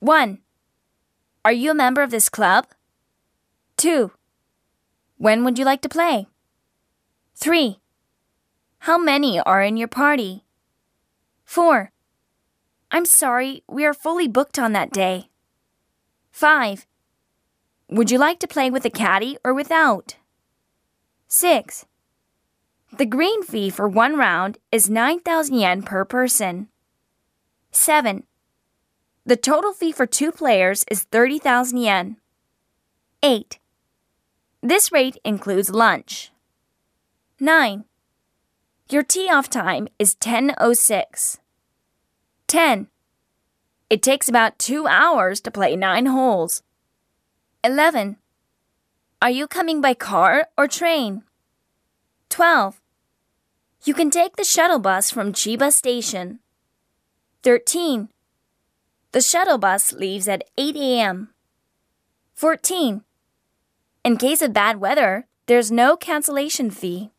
1. Are you a member of this club? 2. When would you like to play? 3. How many are in your party? 4. I'm sorry, we are fully booked on that day. 5. Would you like to play with a caddy or without? 6. The green fee for one round is 9,000 yen per person. 7. The total fee for two players is 30,000 yen. 8. This rate includes lunch. 9. Your tee off time is 10.06. 10. It takes about two hours to play nine holes. 11. Are you coming by car or train? 12. You can take the shuttle bus from Chiba Station. 13. The shuttle bus leaves at 8 a.m. 14. In case of bad weather, there's no cancellation fee.